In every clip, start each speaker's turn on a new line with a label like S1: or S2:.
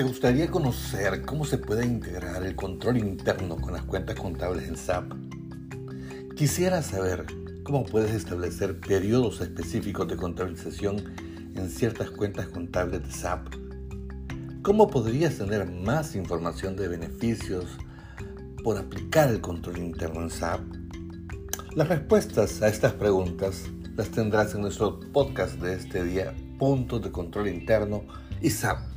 S1: ¿Te gustaría conocer cómo se puede integrar el control interno con las cuentas contables en SAP? Quisiera saber cómo puedes establecer periodos específicos de contabilización en ciertas cuentas contables de SAP. ¿Cómo podrías tener más información de beneficios por aplicar el control interno en SAP? Las respuestas a estas preguntas las tendrás en nuestro podcast de este día, Puntos de Control Interno y SAP.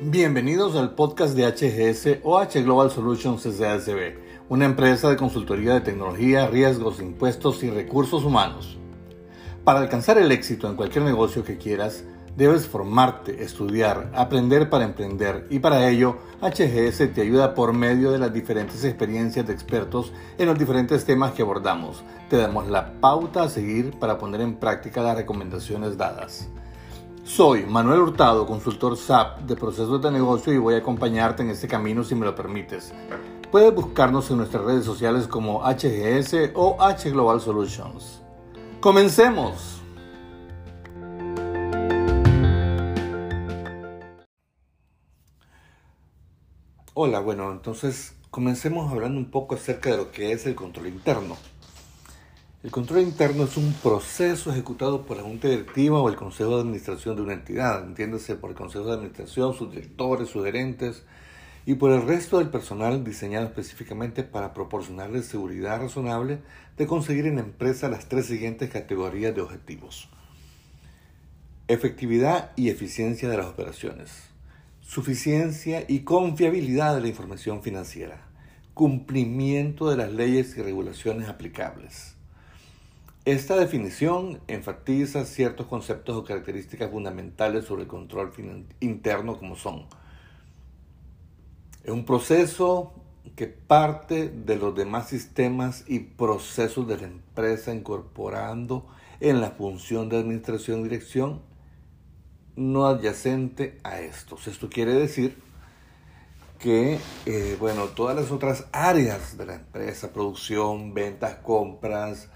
S1: Bienvenidos al podcast de HGS o H Global Solutions SASB, una empresa de consultoría de tecnología, riesgos, impuestos y recursos humanos. Para alcanzar el éxito en cualquier negocio que quieras, debes formarte, estudiar, aprender para emprender y para ello HGS te ayuda por medio de las diferentes experiencias de expertos en los diferentes temas que abordamos. Te damos la pauta a seguir para poner en práctica las recomendaciones dadas. Soy Manuel Hurtado, consultor SAP de procesos de negocio y voy a acompañarte en este camino si me lo permites. Puedes buscarnos en nuestras redes sociales como HGS o H Global Solutions. ¡Comencemos! Hola, bueno, entonces comencemos hablando un poco acerca de lo que es el control interno. El control interno es un proceso ejecutado por la Junta Directiva o el Consejo de Administración de una entidad, entiéndase por el Consejo de Administración, sus directores, sus gerentes y por el resto del personal diseñado específicamente para proporcionarle seguridad razonable de conseguir en la empresa las tres siguientes categorías de objetivos. Efectividad y eficiencia de las operaciones. Suficiencia y confiabilidad de la información financiera. Cumplimiento de las leyes y regulaciones aplicables esta definición enfatiza ciertos conceptos o características fundamentales sobre el control interno como son. Es un proceso que parte de los demás sistemas y procesos de la empresa incorporando en la función de administración y dirección no adyacente a estos. Esto quiere decir que, eh, bueno, todas las otras áreas de la empresa, producción, ventas, compras,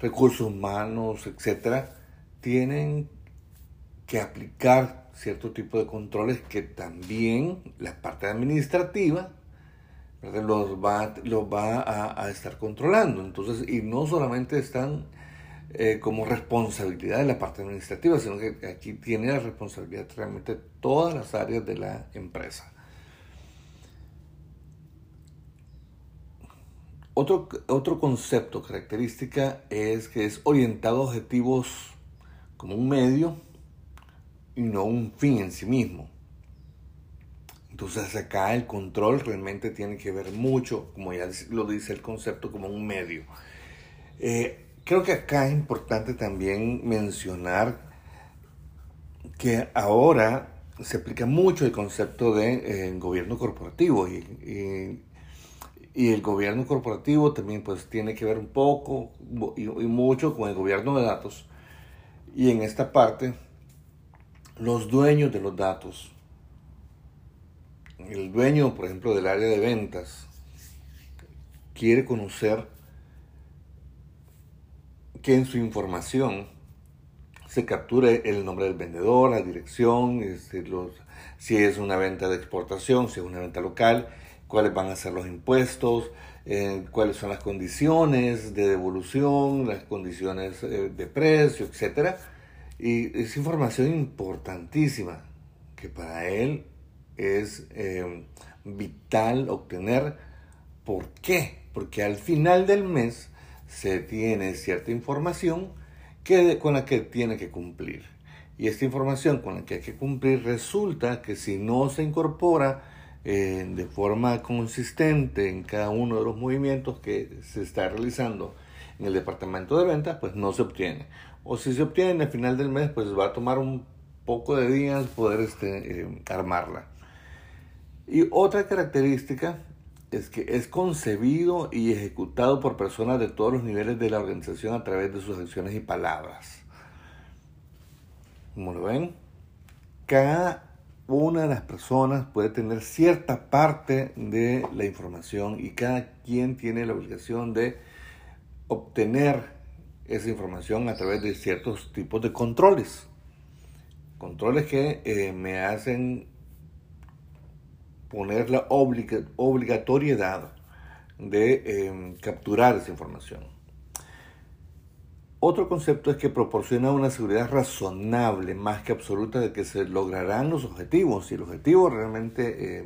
S1: recursos humanos, etcétera, tienen que aplicar cierto tipo de controles que también la parte administrativa los va, los va a, estar controlando. Entonces, y no solamente están eh, como responsabilidad de la parte administrativa, sino que aquí tiene la responsabilidad realmente todas las áreas de la empresa. Otro, otro concepto, característica, es que es orientado a objetivos como un medio y no un fin en sí mismo. Entonces acá el control realmente tiene que ver mucho, como ya lo dice el concepto, como un medio. Eh, creo que acá es importante también mencionar que ahora se aplica mucho el concepto de eh, gobierno corporativo y, y el gobierno corporativo también pues tiene que ver un poco y, mucho con el gobierno de datos. Y en esta parte, los dueños de los datos, el dueño, por ejemplo, del área de ventas, quiere conocer que en su información se capture el nombre del vendedor, la dirección, este, si es una venta de exportación, si es una venta local, cuáles van a ser los impuestos, eh, cuáles son las condiciones de devolución, las condiciones eh, de precio, etc. Y es información importantísima que para él es eh, vital obtener. ¿Por qué? Porque al final del mes se tiene cierta información que, con la que tiene que cumplir. Y esta información con la que hay que cumplir resulta que si no se incorpora de forma consistente en cada uno de los movimientos que se está realizando en el departamento de ventas, pues no se obtiene. O si se obtiene al final del mes, pues va a tomar un poco de días poder este, eh, armarla. Y otra característica es que es concebido y ejecutado por personas de todos los niveles de la organización a través de sus acciones y palabras. Como lo ven, cada una de las personas puede tener cierta parte de la información y cada quien tiene la obligación de obtener esa información a través de ciertos tipos de controles. Controles que eh, me hacen poner la obligatoriedad de em, capturar esa información. Otro concepto es que proporciona una seguridad razonable, más que absoluta, de que se lograrán los objetivos. Y el objetivo realmente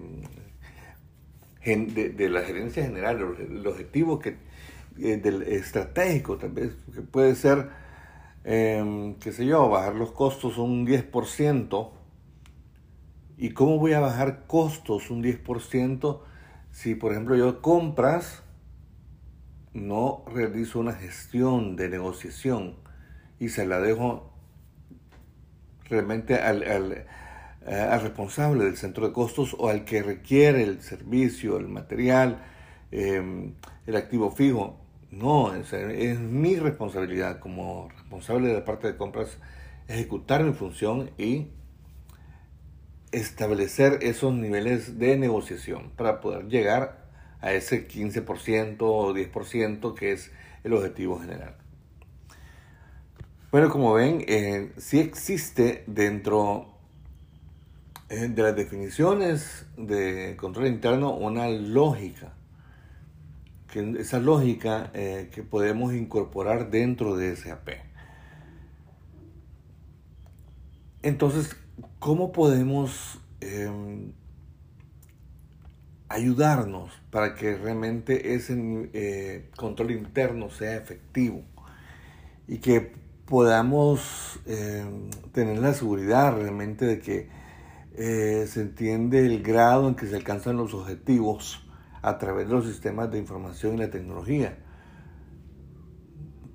S1: em, de, la gerencia general, el objetivo que, eh, del estratégico, tal que puede ser, eh, qué sé yo, bajar los costos un 10%. ¿Y cómo voy a bajar costos un 10% si, por ejemplo, yo compras, no realizo una gestión de negociación y se la dejo realmente al, al, eh, responsable del centro de costos o al que requiere el servicio, el material, em, el activo fijo. No, es, es, mi responsabilidad como responsable de la parte de compras ejecutar mi función y establecer esos niveles de negociación para poder llegar a ese 15% o 10% que es el objetivo general. Bueno, como ven, eh, sí existe dentro eh, de las definiciones de control interno una lógica, que esa lógica eh, que podemos incorporar dentro de SAP. Entonces, ¿cómo podemos em, ayudarnos para que realmente ese eh, control interno sea efectivo y que podamos em, tener la seguridad realmente de que eh, se entiende el grado en que se alcanzan los objetivos a través de los sistemas de información y la tecnología.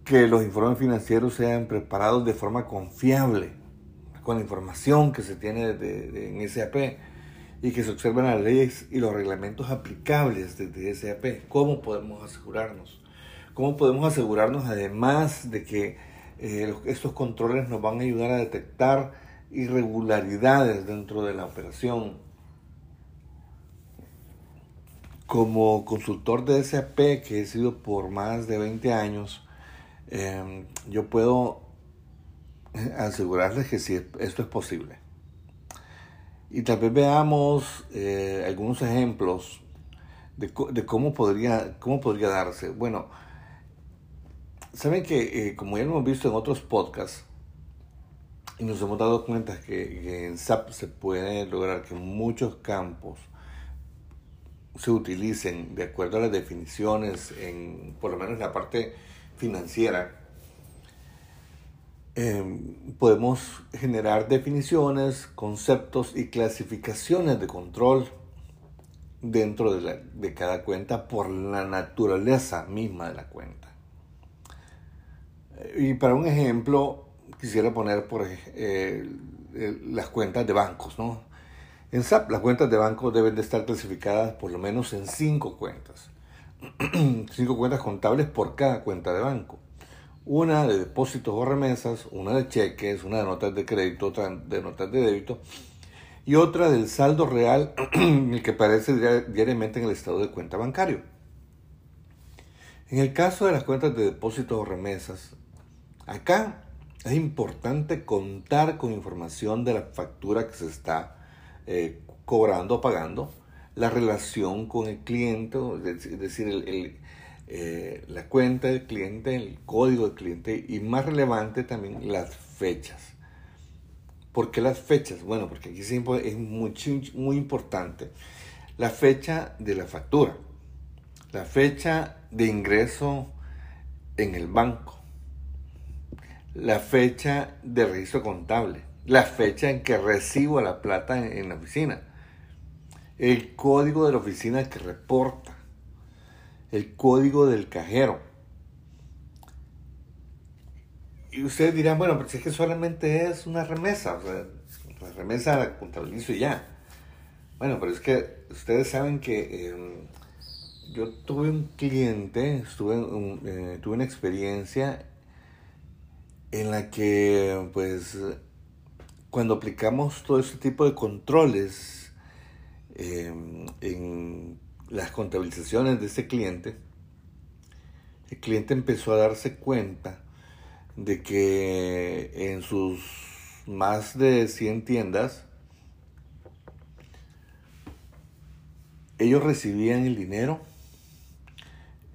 S1: Que los informes financieros sean preparados de forma confiable con la información que se tiene en SAP y que se observen las leyes y los reglamentos aplicables desde SAP. ¿Cómo podemos asegurarnos? ¿Cómo podemos asegurarnos además de que eh, estos controles nos van a ayudar a detectar irregularidades dentro de la operación? Como consultor de SAP, que he sido por más de 20 años, eh, yo puedo asegurarles que sí, esto es posible. Y tal vez veamos eh, algunos ejemplos de, cómo, podría, cómo podría darse. Bueno, saben que eh, como ya hemos visto en otros podcasts, y nos hemos dado cuenta que, en SAP se puede lograr que muchos campos se utilicen de acuerdo a las definiciones, en, por lo menos en la parte financiera, Em, podemos generar definiciones, conceptos y clasificaciones de control dentro de, cada cuenta por la naturaleza misma de la cuenta. Y para un ejemplo, quisiera poner eh, las cuentas de bancos. ¿no? En SAP las cuentas de banco deben de estar clasificadas por lo menos en cinco cuentas. cinco cuentas contables por cada cuenta de banco una de depósitos o remesas, una de cheques, una de notas de crédito, otra de notas de débito y otra del saldo real el que aparece diariamente en el estado de cuenta bancario. En el caso de las cuentas de depósitos o remesas, acá es importante contar con información de la factura que se está eh, cobrando o pagando, la relación con el cliente, es decir, el, eh, la cuenta del cliente, el código del cliente y más relevante también las fechas. ¿Por qué las fechas? Bueno, porque aquí siempre es muy, muy importante la fecha de la factura, la fecha de ingreso en el banco, la fecha de registro contable, la fecha en que recibo la plata en la oficina, el código de la oficina que reporta, el código del cajero. Y ustedes dirán, bueno, pero si es que solamente es una remesa, la remesa la contabilizo y ya. Bueno, pero es que ustedes saben que em, yo tuve un cliente, estuve eh, tuve una experiencia en la que, pues, cuando aplicamos todo ese tipo de controles em, en las contabilizaciones de ese cliente, el cliente empezó a darse cuenta de que en sus más de 100 tiendas, ellos recibían el dinero,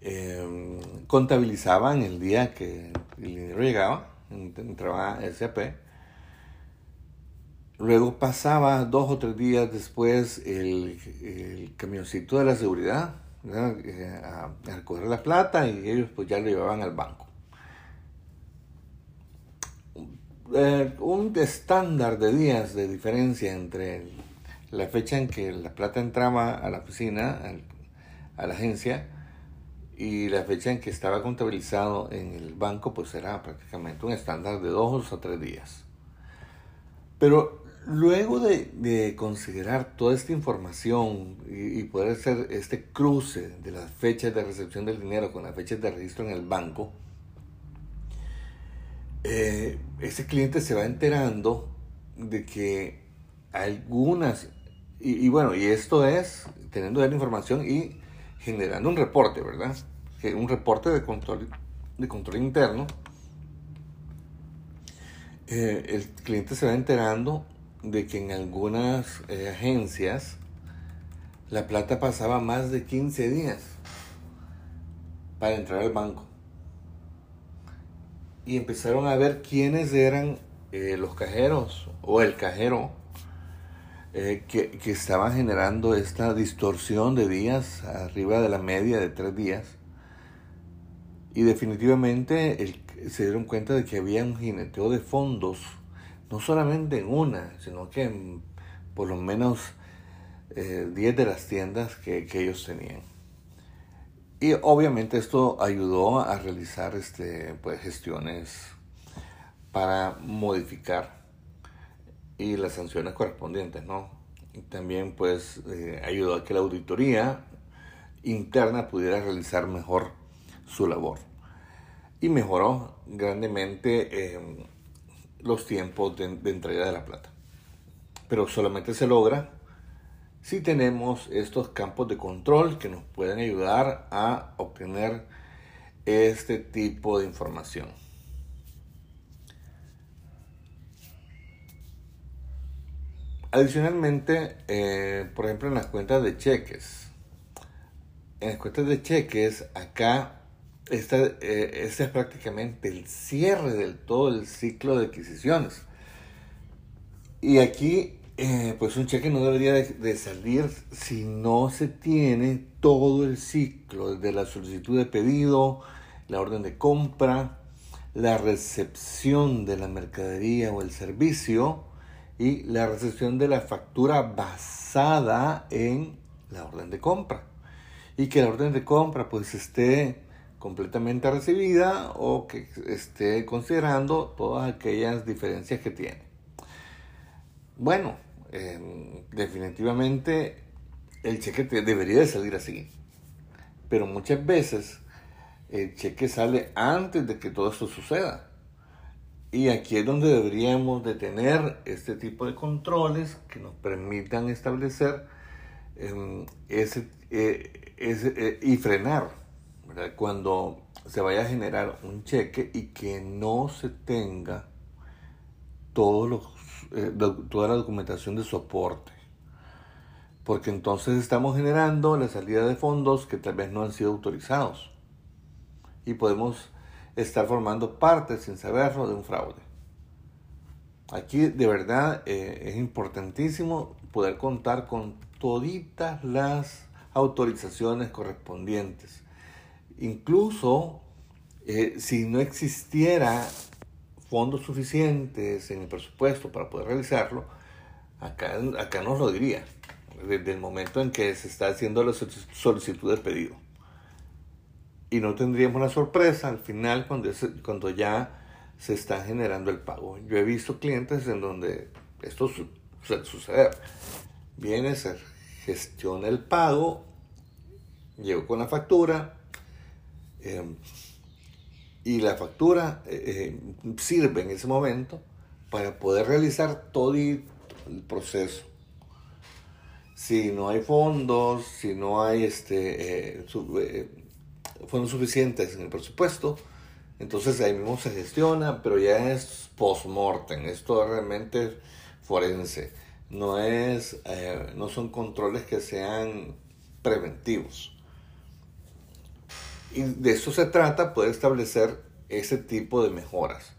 S1: em, contabilizaban el día que el dinero llegaba, entraba SAP, luego pasaba dos o tres días después el, camioncito de la seguridad eh, a, recoger la plata y ellos pues ya lo llevaban al banco. Eh, un estándar de días de diferencia entre la fecha en que la plata entraba a la oficina, a la agencia, y la fecha en que estaba contabilizado en el banco, pues era prácticamente un estándar de dos o tres días. Pero luego de, considerar toda esta información y, y, poder hacer este cruce de las fechas de recepción del dinero con las fechas de registro en el banco, eh, ese cliente se va enterando de que algunas, y, bueno, y esto es teniendo la información y generando un reporte, ¿verdad? Un reporte de control, de control interno. Eh, el cliente se va enterando de que en algunas eh, agencias la plata pasaba más de 15 días para entrar al banco y empezaron a ver quiénes eran eh, los cajeros o el cajero eh, que, que estaban generando esta distorsión de días arriba de la media de tres días. Y definitivamente se dieron cuenta de que había un jineteo de fondos, no solamente en una, sino que en por lo menos 10 eh, de las tiendas que, que ellos tenían. Y obviamente esto ayudó a realizar este, pues, gestiones para modificar y las sanciones correspondientes, ¿no? Y también pues eh, ayudó a que la auditoría interna pudiera realizar mejor su labor. Y mejoró grandemente em, los tiempos de entrega de la plata. Pero solamente se logra si tenemos estos campos de control que nos pueden ayudar a obtener este tipo de información. Adicionalmente, eh, por ejemplo, en las cuentas de cheques. En las cuentas de cheques, acá, esta, eh, este es prácticamente el cierre del todo el ciclo de adquisiciones. Y aquí eh, pues un cheque no debería de, salir si no se tiene todo el ciclo, desde la solicitud de pedido, la orden de compra, la recepción de la mercadería o el servicio y la recepción de la factura basada en la orden de compra. Y que la orden de compra pues esté completamente recibida o que esté considerando todas aquellas diferencias que tiene. Bueno, Em, definitivamente el cheque debería de salir así. Pero muchas veces el cheque sale antes de que todo esto suceda. Y aquí es donde deberíamos de tener este tipo de controles que nos permitan establecer em, ese, eh, eh, y frenar cuando se vaya a generar un cheque y que no se tenga todos los eh, toda la documentación de soporte. Porque entonces estamos generando la salida de fondos que tal vez no han sido autorizados. Y podemos estar formando parte, sin saberlo, de un fraude. Aquí de verdad eh, es importantísimo poder contar con toditas las autorizaciones correspondientes. Incluso eh, si no existiera fondos suficientes en el presupuesto para poder realizarlo, acá, acá nos lo diría, desde el momento en que se está haciendo la solicitud de pedido. Y no tendríamos la sorpresa al final cuando, cuando ya se está generando el pago. Yo he visto clientes en donde esto suele suceder. Viene, se gestiona el pago, llego con la factura, eh, y la factura eh, eh, sirve en ese momento para poder realizar todo el proceso. Si no hay fondos, si no hay este, eh, fondos suficientes en el presupuesto, entonces ahí mismo se gestiona, pero ya es post-mortem, esto realmente forense, no, es, eh, no son controles que sean preventivos. Y de eso se trata, poder establecer ese tipo de mejoras.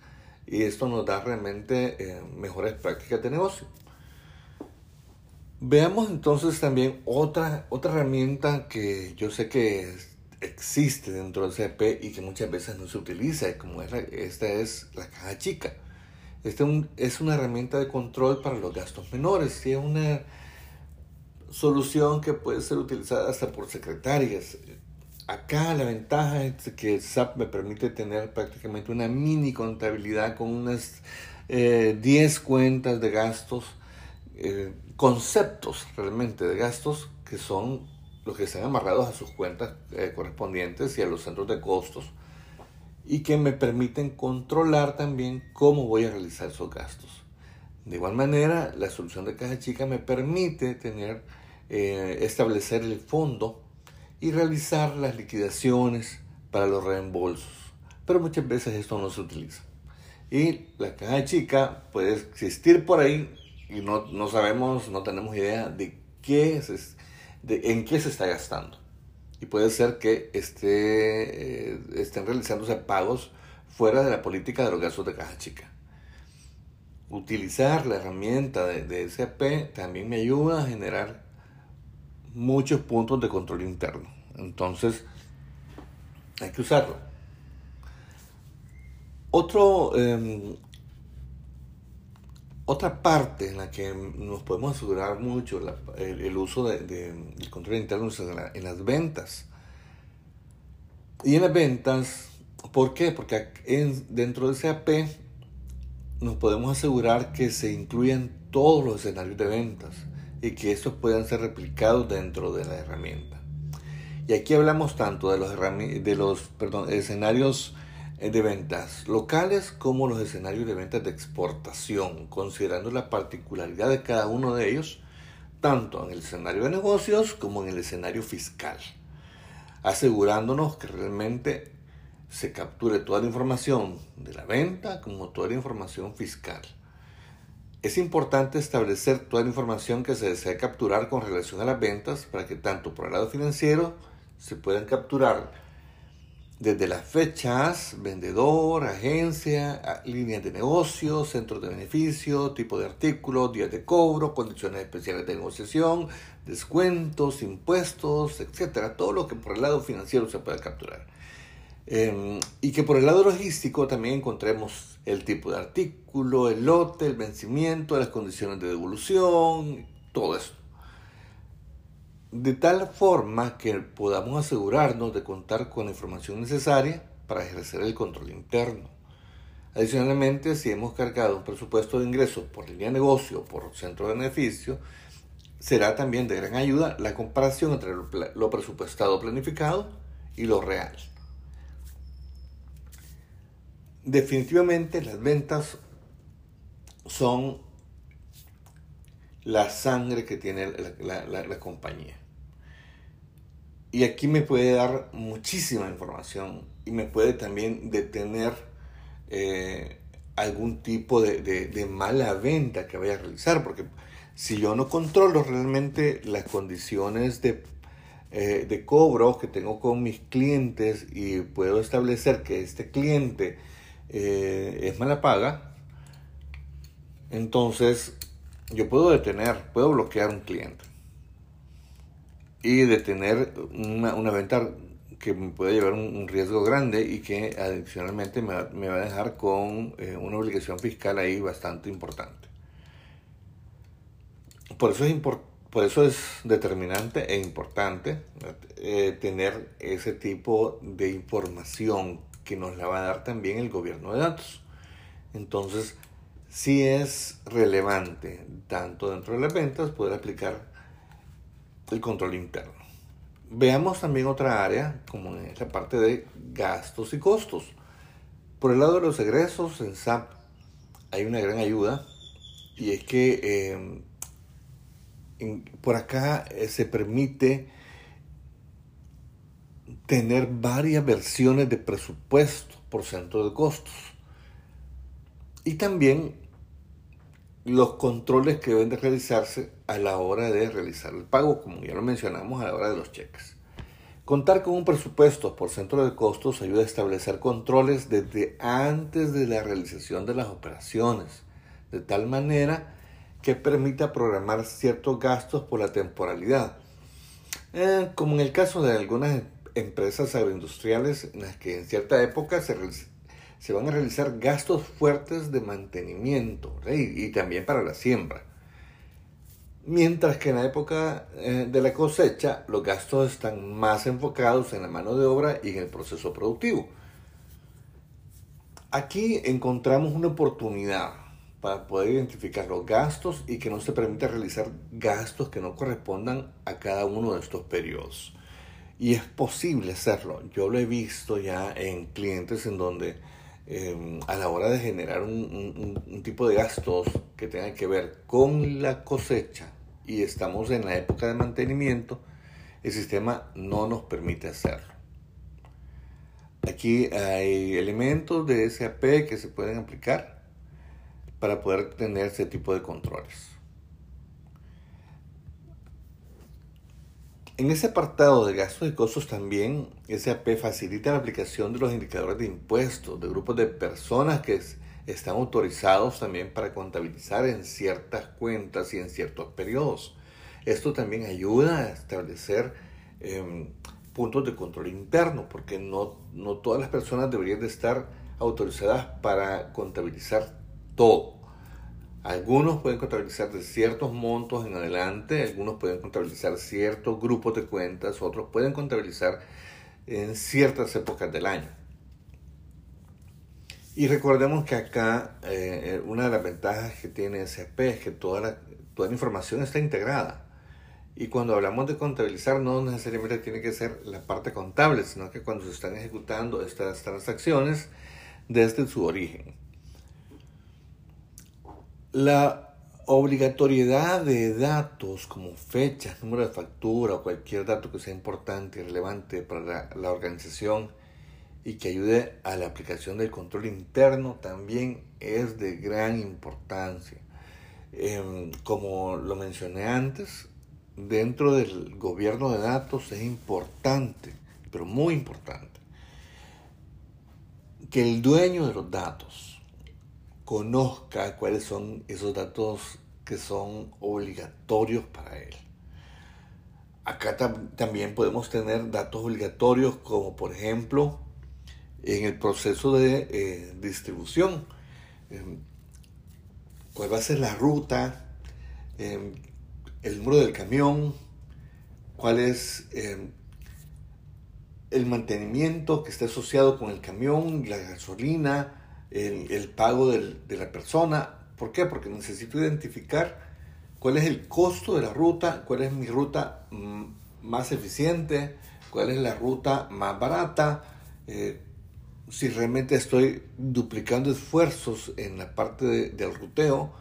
S1: Y esto nos da realmente eh, mejores prácticas de negocio. Veamos entonces también otra, otra herramienta que yo sé que existe dentro del CP y que muchas veces no se utiliza, como es esta es la caja chica. Esta es una herramienta de control para los gastos menores y es una solución que puede ser utilizada hasta por secretarias. Acá la ventaja es que SAP me permite tener prácticamente una mini contabilidad con unas 10 eh, cuentas de gastos, eh, conceptos realmente de gastos que son los que están amarrados a sus cuentas eh, correspondientes y a los centros de costos y que me permiten controlar también cómo voy a realizar esos gastos. De igual manera, la solución de caja chica me permite tener, establecer el fondo y realizar las liquidaciones para los reembolsos. Pero muchas veces esto no se utiliza. Y la caja chica puede existir por ahí y no, no sabemos, no tenemos idea de, qué es, de en qué se está gastando. Y puede ser que esté, eh, estén realizándose pagos fuera de la política de los gastos de caja chica. Utilizar la herramienta de, de SAP también me ayuda a generar muchos puntos de control interno. Entonces, hay que usarlo. Otro, em, otra parte en la que nos podemos asegurar mucho el, uso del de, control interno es en, las ventas. Y en las ventas, ¿por qué? Porque dentro de SAP nos podemos asegurar que se incluyan todos los escenarios de ventas y que estos puedan ser replicados dentro de la herramienta. Y aquí hablamos tanto de los, de los escenarios eh, de ventas locales como los escenarios de ventas de exportación, considerando la particularidad de cada uno de ellos, tanto en el escenario de negocios como en el escenario fiscal, asegurándonos que realmente se capture toda la información de la venta como toda la información fiscal. Es importante establecer toda la información que se desea capturar con relación a las ventas para que tanto por el lado financiero se puedan capturar desde las fechas, vendedor, agencia, líneas de negocio, centros de beneficio, tipo de artículo, días de cobro, condiciones especiales de negociación, descuentos, impuestos, etcétera, todo lo que por el lado financiero se pueda capturar. Em, y que por el lado logístico también encontremos el tipo de artículo, el lote, el vencimiento, las condiciones de devolución, todo eso. De tal forma que podamos asegurarnos de contar con la información necesaria para ejercer el control interno. Adicionalmente, si hemos cargado un presupuesto de ingresos por línea de negocio o por centro de beneficio, será también de gran ayuda la comparación entre lo presupuestado planificado y lo real. Definitivamente las ventas son la sangre que tiene la, compañía. Y aquí me puede dar muchísima información y me puede también detener eh, algún tipo de, mala venta que vaya a realizar, porque si yo no controlo realmente las condiciones de, eh, de cobro que tengo con mis clientes y puedo establecer que este cliente eh, es mala paga, entonces yo puedo detener, puedo bloquear un cliente y detener una, venta que me puede llevar un, riesgo grande y que adicionalmente me, me va a dejar con eh, una obligación fiscal ahí bastante importante. Por eso es, por eso es determinante e importante eh, tener ese tipo de información que nos la va a dar también el gobierno de datos. Entonces, sí es relevante, tanto dentro de las ventas, poder aplicar el control interno. Veamos también otra área, como en la parte de gastos y costos. Por el lado de los egresos, en SAP hay una gran ayuda y es que em, por acá eh, se permite tener varias versiones de presupuesto por centro de costos. Y también los controles que deben de realizarse a la hora de realizar el pago, como ya lo mencionamos a la hora de los cheques. Contar con un presupuesto por centro de costos ayuda a establecer controles desde antes de la realización de las operaciones, de tal manera que permita programar ciertos gastos por la temporalidad. Eh, como en el caso de algunas empresas agroindustriales en las que en cierta época se, se van a realizar gastos fuertes de mantenimiento y, también para la siembra. Mientras que en la época eh, de la cosecha los gastos están más enfocados en la mano de obra y en el proceso productivo. Aquí encontramos una oportunidad para poder identificar los gastos y que no se permita realizar gastos que no correspondan a cada uno de estos periodos. Y es posible hacerlo. Yo lo he visto ya en clientes en donde em, a la hora de generar un, tipo de gastos que tenga que ver con la cosecha y estamos en la época de mantenimiento, el sistema no nos permite hacerlo. Aquí hay elementos de SAP que se pueden aplicar para poder tener ese tipo de controles. En ese apartado de gastos y costos también SAP facilita la aplicación de los indicadores de impuestos de grupos de personas que están autorizados también para contabilizar en ciertas cuentas y en ciertos periodos. Esto también ayuda a establecer em, puntos de control interno porque no, no todas las personas deberían de estar autorizadas para contabilizar todo. Algunos pueden contabilizar de ciertos montos en adelante, algunos pueden contabilizar ciertos grupos de cuentas, otros pueden contabilizar en ciertas épocas del año. Y recordemos que acá eh, una de las ventajas que tiene SAP es que toda la, toda la información está integrada. Y cuando hablamos de contabilizar no necesariamente tiene que ser la parte contable, sino que cuando se están ejecutando estas transacciones desde su origen. La obligatoriedad de datos como fechas, número de factura o cualquier dato que sea importante y relevante para la, organización y que ayude a la aplicación del control interno también es de gran importancia. Em, como lo mencioné antes, dentro del gobierno de datos es importante, pero muy importante, que el dueño de los datos conozca cuáles son esos datos que son obligatorios para él. Acá también podemos tener datos obligatorios como por ejemplo en el proceso de eh, distribución. Em, ¿Cuál va a ser la ruta? Em, el número del camión. ¿Cuál es em, el mantenimiento que está asociado con el camión, la gasolina? El, pago de la persona. ¿Por qué? Porque necesito identificar cuál es el costo de la ruta, cuál es mi ruta mm, más eficiente, cuál es la ruta más barata, eh, si realmente estoy duplicando esfuerzos en la parte del ruteo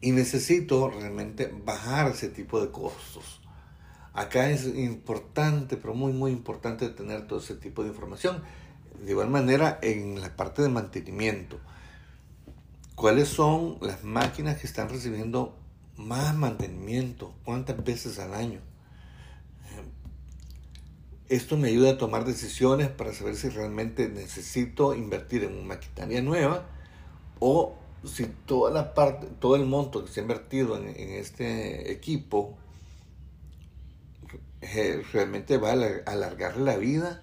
S1: y necesito realmente bajar ese tipo de costos. Acá es importante, pero muy, muy importante tener todo ese tipo de información de igual manera, en la parte de mantenimiento, ¿cuáles son las máquinas que están recibiendo más mantenimiento? ¿Cuántas veces al año? Esto me ayuda a tomar decisiones para saber si realmente necesito invertir en una maquinaria nueva o si toda la parte, todo el monto que se ha invertido en, en este equipo eh, realmente va a alargar la vida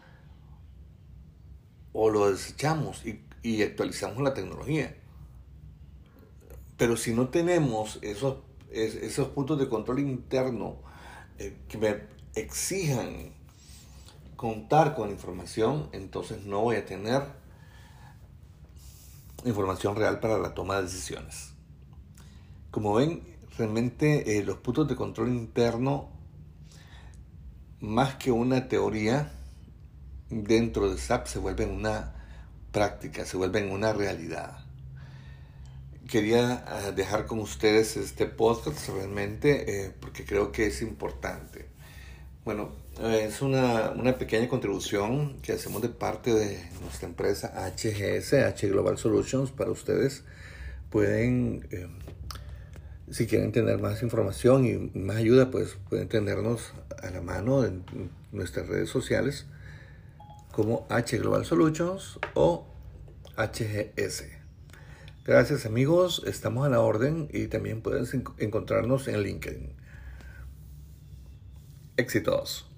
S1: o lo desechamos y, actualizamos la tecnología. Pero si no tenemos esos, puntos de control interno eh, que me exijan contar con información, entonces no voy a tener información real para la toma de decisiones. Como ven, realmente eh, los puntos de control interno, más que una teoría, dentro de SAP se vuelven una práctica, se vuelven una realidad. quería ah, dejar con ustedes este podcast realmente eh, porque creo que es importante. Bueno, es una, una, pequeña contribución que hacemos de parte de nuestra empresa HGS, H Global Solutions, para ustedes. Pueden, eh, si quieren tener más información y más ayuda, pues pueden tenernos a la mano en nuestras redes sociales como H Global Solutions o HGS. Gracias amigos, estamos a la orden y también pueden encontrarnos en LinkedIn. Éxitos.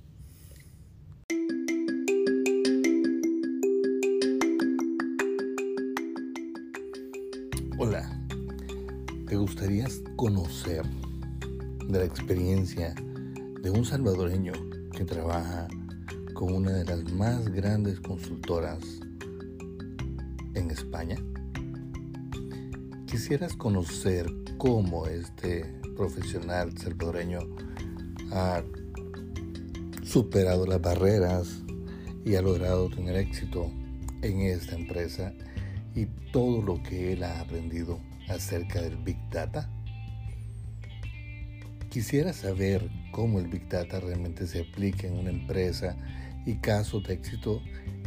S1: Hola, ¿te gustaría conocer de la experiencia de un salvadoreño que trabaja con una de las más grandes consultoras en España? quisieras conocer cómo este profesional salvadoreño ha superado las barreras y ha logrado tener éxito en esta empresa y todo lo que él ha aprendido acerca del Big Data? Quisiera saber cómo el Big Data realmente se aplica en una empresa y casos de éxito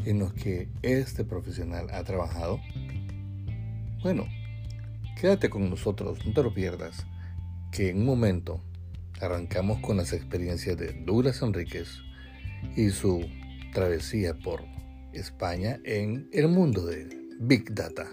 S1: en los que este profesional ha trabajado. Bueno, Quédate con nosotros, no te lo pierdas, que en un momento arrancamos con las experiencias de Douglas Enríquez y su travesía por España en el mundo de Big Data.